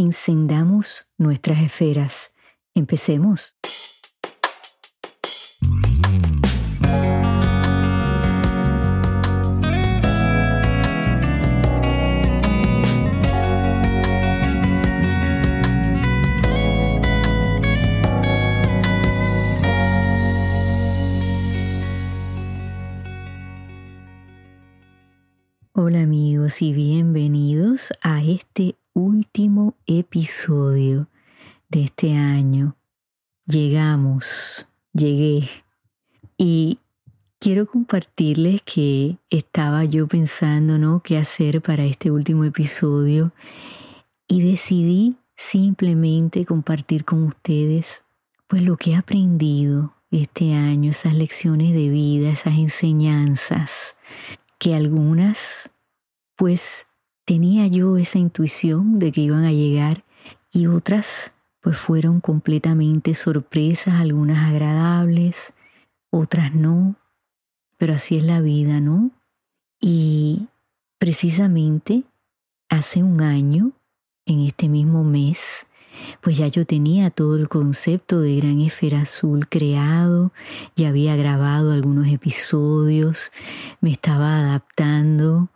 Encendamos nuestras esferas. Empecemos. Hola amigos y bienvenidos episodio de este año. Llegamos, llegué y quiero compartirles que estaba yo pensando, ¿no? ¿Qué hacer para este último episodio? Y decidí simplemente compartir con ustedes pues lo que he aprendido este año, esas lecciones de vida, esas enseñanzas que algunas, pues tenía yo esa intuición de que iban a llegar y otras, pues fueron completamente sorpresas, algunas agradables, otras no, pero así es la vida, ¿no? Y precisamente hace un año, en este mismo mes, pues ya yo tenía todo el concepto de Gran Esfera Azul creado, ya había grabado algunos episodios, me estaba adaptando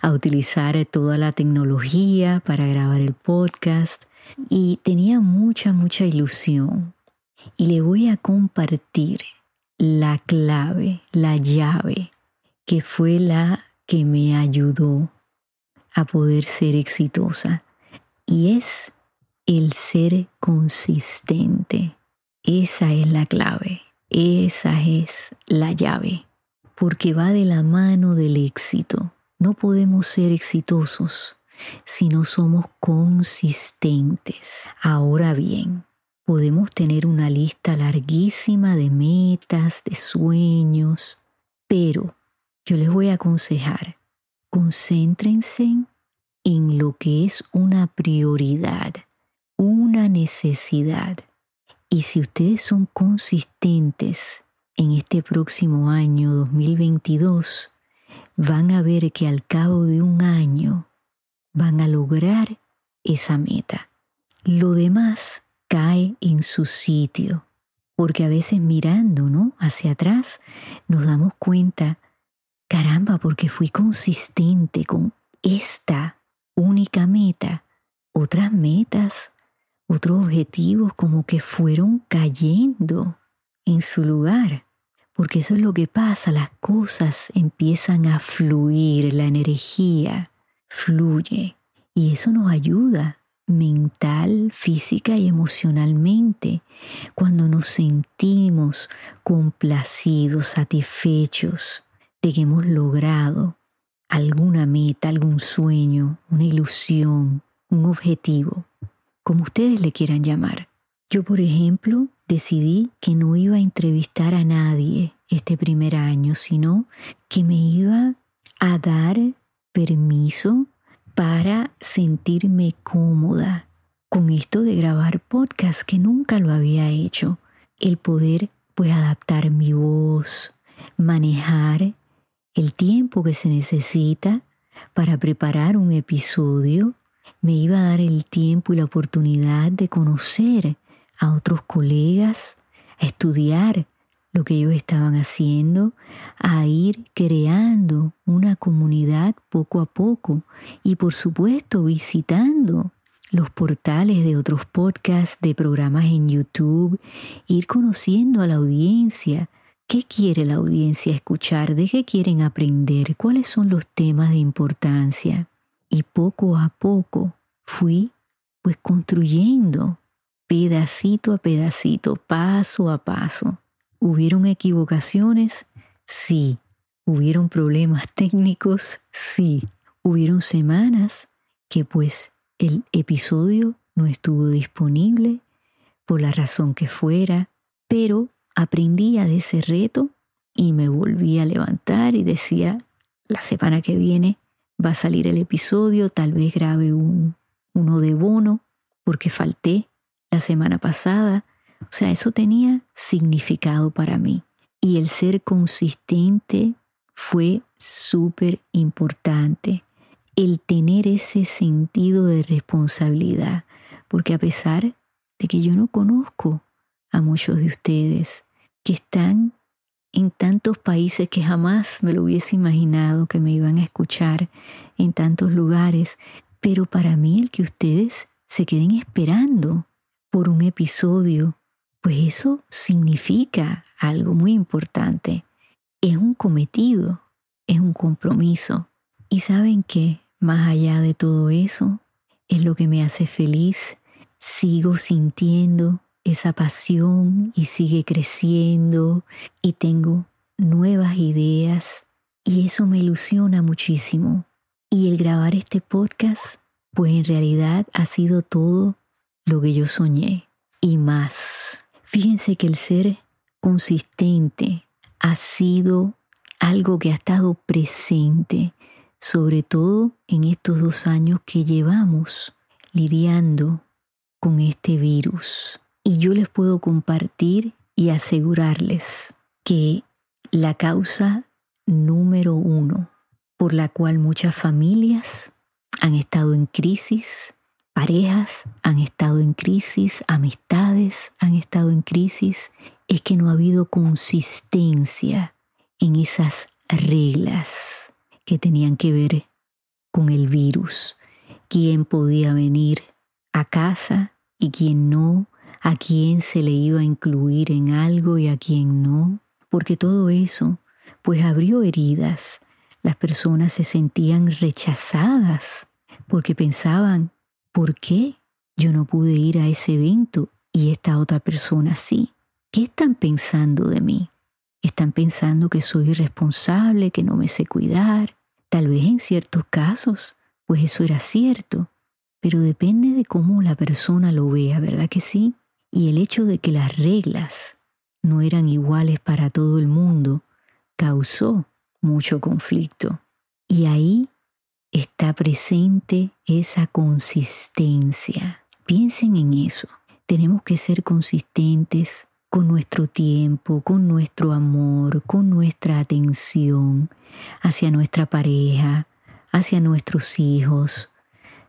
a utilizar toda la tecnología para grabar el podcast y tenía mucha, mucha ilusión. Y le voy a compartir la clave, la llave, que fue la que me ayudó a poder ser exitosa. Y es el ser consistente. Esa es la clave, esa es la llave, porque va de la mano del éxito. No podemos ser exitosos si no somos consistentes. Ahora bien, podemos tener una lista larguísima de metas, de sueños, pero yo les voy a aconsejar, concéntrense en lo que es una prioridad una necesidad. Y si ustedes son consistentes en este próximo año 2022, van a ver que al cabo de un año van a lograr esa meta. Lo demás cae en su sitio, porque a veces mirando ¿no? hacia atrás nos damos cuenta, caramba, porque fui consistente con esta única meta, otras metas otros objetivos como que fueron cayendo en su lugar. Porque eso es lo que pasa, las cosas empiezan a fluir, la energía fluye. Y eso nos ayuda mental, física y emocionalmente cuando nos sentimos complacidos, satisfechos de que hemos logrado alguna meta, algún sueño, una ilusión, un objetivo como ustedes le quieran llamar. Yo, por ejemplo, decidí que no iba a entrevistar a nadie este primer año, sino que me iba a dar permiso para sentirme cómoda con esto de grabar podcast que nunca lo había hecho. El poder pues adaptar mi voz, manejar el tiempo que se necesita para preparar un episodio me iba a dar el tiempo y la oportunidad de conocer a otros colegas, a estudiar lo que ellos estaban haciendo, a ir creando una comunidad poco a poco y por supuesto visitando los portales de otros podcasts, de programas en YouTube, ir conociendo a la audiencia, qué quiere la audiencia escuchar, de qué quieren aprender, cuáles son los temas de importancia y poco a poco fui pues construyendo pedacito a pedacito, paso a paso. ¿Hubieron equivocaciones? Sí. ¿Hubieron problemas técnicos? Sí. Hubieron semanas que pues el episodio no estuvo disponible por la razón que fuera, pero aprendía de ese reto y me volví a levantar y decía, la semana que viene va a salir el episodio, tal vez grabe un, uno de bono, porque falté la semana pasada. O sea, eso tenía significado para mí. Y el ser consistente fue súper importante. El tener ese sentido de responsabilidad. Porque a pesar de que yo no conozco a muchos de ustedes que están en tantos países que jamás me lo hubiese imaginado que me iban a escuchar, en tantos lugares, pero para mí el que ustedes se queden esperando por un episodio, pues eso significa algo muy importante. Es un cometido, es un compromiso. Y saben que, más allá de todo eso, es lo que me hace feliz. Sigo sintiendo esa pasión y sigue creciendo y tengo nuevas ideas y eso me ilusiona muchísimo. Y el grabar este podcast, pues en realidad ha sido todo lo que yo soñé y más. Fíjense que el ser consistente ha sido algo que ha estado presente, sobre todo en estos dos años que llevamos lidiando con este virus. Y yo les puedo compartir y asegurarles que la causa número uno por la cual muchas familias han estado en crisis, parejas han estado en crisis, amistades han estado en crisis, es que no ha habido consistencia en esas reglas que tenían que ver con el virus, quién podía venir a casa y quién no, a quién se le iba a incluir en algo y a quién no, porque todo eso pues abrió heridas. Las personas se sentían rechazadas porque pensaban, ¿por qué yo no pude ir a ese evento y esta otra persona sí? ¿Qué están pensando de mí? ¿Están pensando que soy irresponsable, que no me sé cuidar? Tal vez en ciertos casos, pues eso era cierto, pero depende de cómo la persona lo vea, ¿verdad que sí? Y el hecho de que las reglas no eran iguales para todo el mundo causó mucho conflicto. Y ahí está presente esa consistencia. Piensen en eso. Tenemos que ser consistentes con nuestro tiempo, con nuestro amor, con nuestra atención hacia nuestra pareja, hacia nuestros hijos,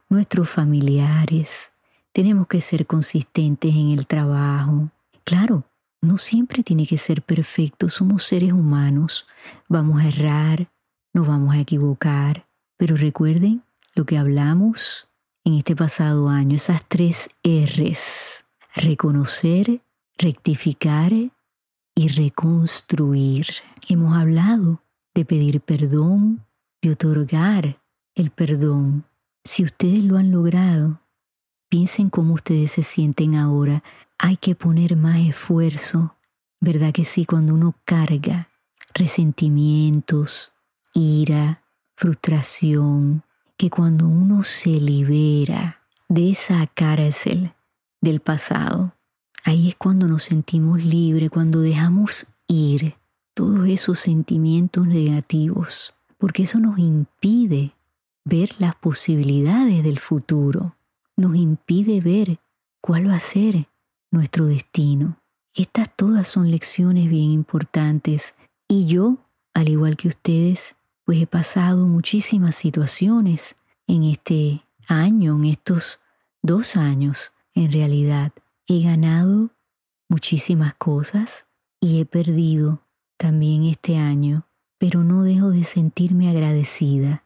nuestros familiares, tenemos que ser consistentes en el trabajo. Claro, no siempre tiene que ser perfecto, somos seres humanos, vamos a errar, nos vamos a equivocar, pero recuerden lo que hablamos en este pasado año, esas tres R's, reconocer, rectificar y reconstruir. Hemos hablado de pedir perdón, de otorgar el perdón. Si ustedes lo han logrado, Piensen cómo ustedes se sienten ahora. Hay que poner más esfuerzo. ¿Verdad que sí? Cuando uno carga resentimientos, ira, frustración, que cuando uno se libera de esa cárcel del pasado, ahí es cuando nos sentimos libres, cuando dejamos ir todos esos sentimientos negativos, porque eso nos impide ver las posibilidades del futuro nos impide ver cuál va a ser nuestro destino. Estas todas son lecciones bien importantes y yo, al igual que ustedes, pues he pasado muchísimas situaciones en este año, en estos dos años, en realidad. He ganado muchísimas cosas y he perdido también este año, pero no dejo de sentirme agradecida,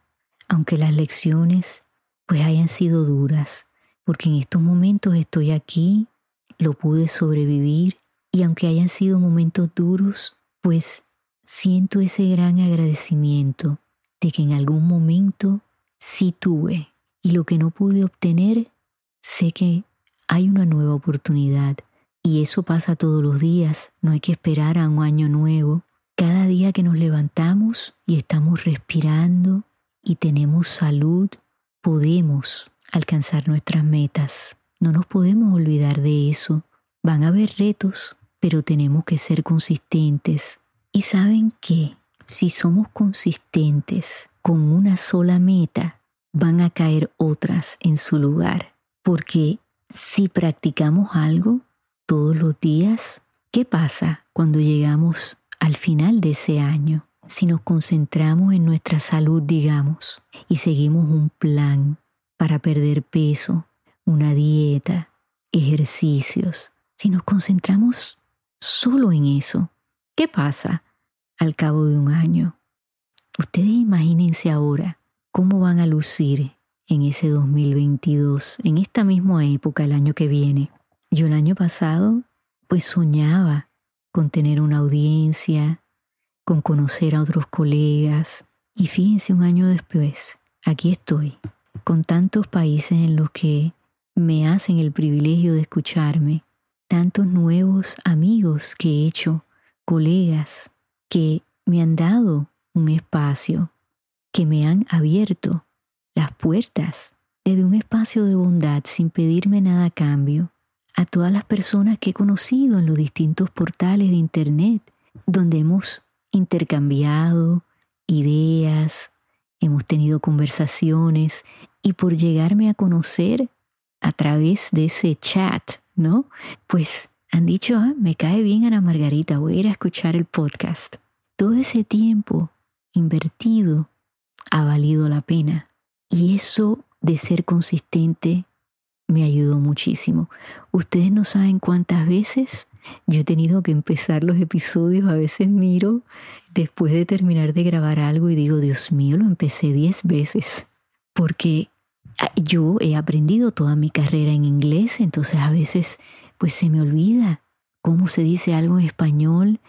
aunque las lecciones pues hayan sido duras porque en estos momentos estoy aquí, lo pude sobrevivir y aunque hayan sido momentos duros, pues siento ese gran agradecimiento de que en algún momento sí tuve y lo que no pude obtener, sé que hay una nueva oportunidad y eso pasa todos los días, no hay que esperar a un año nuevo. Cada día que nos levantamos y estamos respirando y tenemos salud, podemos alcanzar nuestras metas. No nos podemos olvidar de eso. Van a haber retos, pero tenemos que ser consistentes. Y saben qué, si somos consistentes con una sola meta, van a caer otras en su lugar. Porque si practicamos algo todos los días, ¿qué pasa cuando llegamos al final de ese año? Si nos concentramos en nuestra salud, digamos, y seguimos un plan para perder peso, una dieta, ejercicios, si nos concentramos solo en eso, ¿qué pasa al cabo de un año? Ustedes imagínense ahora cómo van a lucir en ese 2022, en esta misma época, el año que viene. Yo el año pasado, pues soñaba con tener una audiencia, con conocer a otros colegas. Y fíjense, un año después, aquí estoy, con tantos países en los que me hacen el privilegio de escucharme, tantos nuevos amigos que he hecho, colegas que me han dado un espacio, que me han abierto las puertas desde un espacio de bondad sin pedirme nada a cambio. A todas las personas que he conocido en los distintos portales de Internet, donde hemos intercambiado ideas, hemos tenido conversaciones y por llegarme a conocer a través de ese chat, ¿no? Pues han dicho, ah, me cae bien Ana Margarita, voy a ir a escuchar el podcast. Todo ese tiempo invertido ha valido la pena. Y eso de ser consistente me ayudó muchísimo. Ustedes no saben cuántas veces yo he tenido que empezar los episodios, a veces miro después de terminar de grabar algo y digo, Dios mío, lo empecé diez veces, porque ah, yo he aprendido toda mi carrera en inglés, entonces a veces pues se me olvida cómo se dice algo en español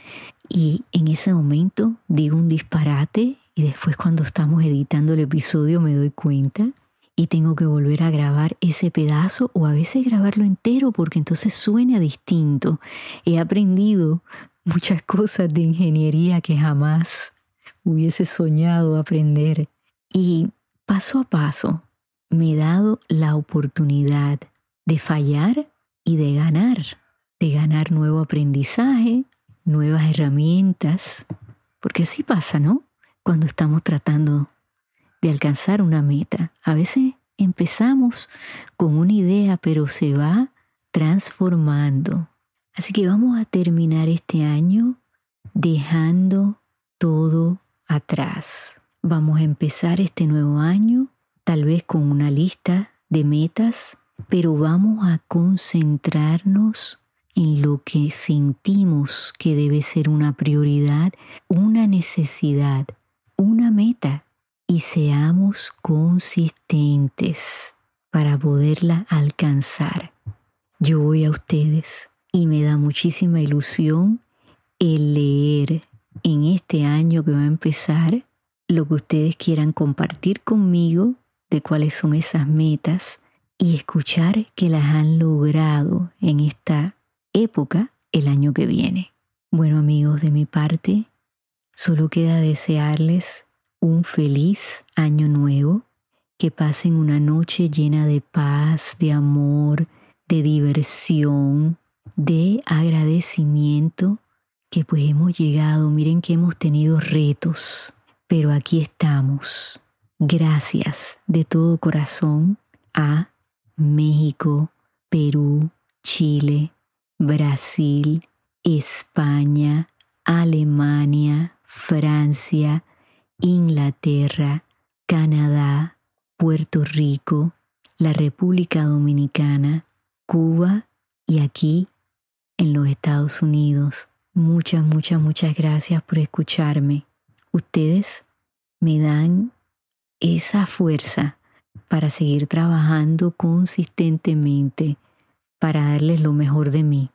y en ese momento digo un disparate y después cuando estamos editando el episodio me doy cuenta y tengo que volver a grabar ese pedazo o a veces grabarlo entero porque entonces suena distinto. He aprendido muchas cosas de ingeniería que jamás hubiese soñado aprender y paso a paso me he dado la oportunidad de fallar y de ganar, de ganar nuevo aprendizaje, nuevas herramientas, porque así pasa, ¿no? cuando estamos tratando de alcanzar una meta. A veces empezamos con una idea, pero se va transformando. Así que vamos a terminar este año dejando todo atrás. Vamos a empezar este nuevo año tal vez con una lista de metas, pero vamos a concentrarnos en lo que sentimos que debe ser una prioridad, una necesidad una meta y seamos consistentes para poderla alcanzar. Yo voy a ustedes y me da muchísima ilusión el leer en este año que va a empezar lo que ustedes quieran compartir conmigo de cuáles son esas metas y escuchar que las han logrado en esta época el año que viene. Bueno amigos, de mi parte, Solo queda desearles un feliz año nuevo, que pasen una noche llena de paz, de amor, de diversión, de agradecimiento, que pues hemos llegado, miren que hemos tenido retos, pero aquí estamos. Gracias de todo corazón a México, Perú, Chile, Brasil, España, Alemania, Francia, Inglaterra, Canadá, Puerto Rico, la República Dominicana, Cuba y aquí en los Estados Unidos. Muchas, muchas, muchas gracias por escucharme. Ustedes me dan esa fuerza para seguir trabajando consistentemente, para darles lo mejor de mí.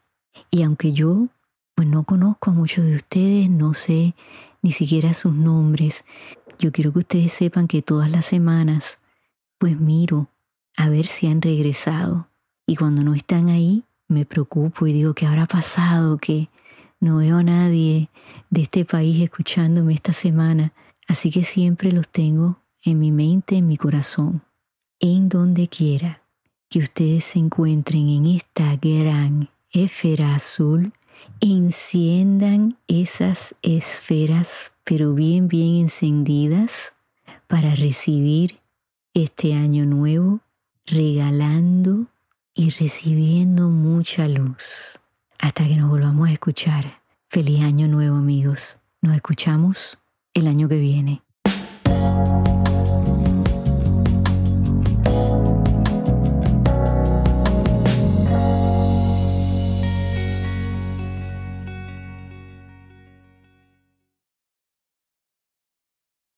Y aunque yo pues no conozco a muchos de ustedes, no sé ni siquiera sus nombres. Yo quiero que ustedes sepan que todas las semanas, pues miro a ver si han regresado. Y cuando no están ahí, me preocupo y digo, ¿qué habrá pasado? Que no veo a nadie de este país escuchándome esta semana. Así que siempre los tengo en mi mente, en mi corazón, en donde quiera que ustedes se encuentren en esta gran esfera azul, enciendan esas esferas, pero bien, bien encendidas, para recibir este año nuevo, regalando y recibiendo mucha luz. Hasta que nos volvamos a escuchar. Feliz año nuevo amigos. Nos escuchamos el año que viene.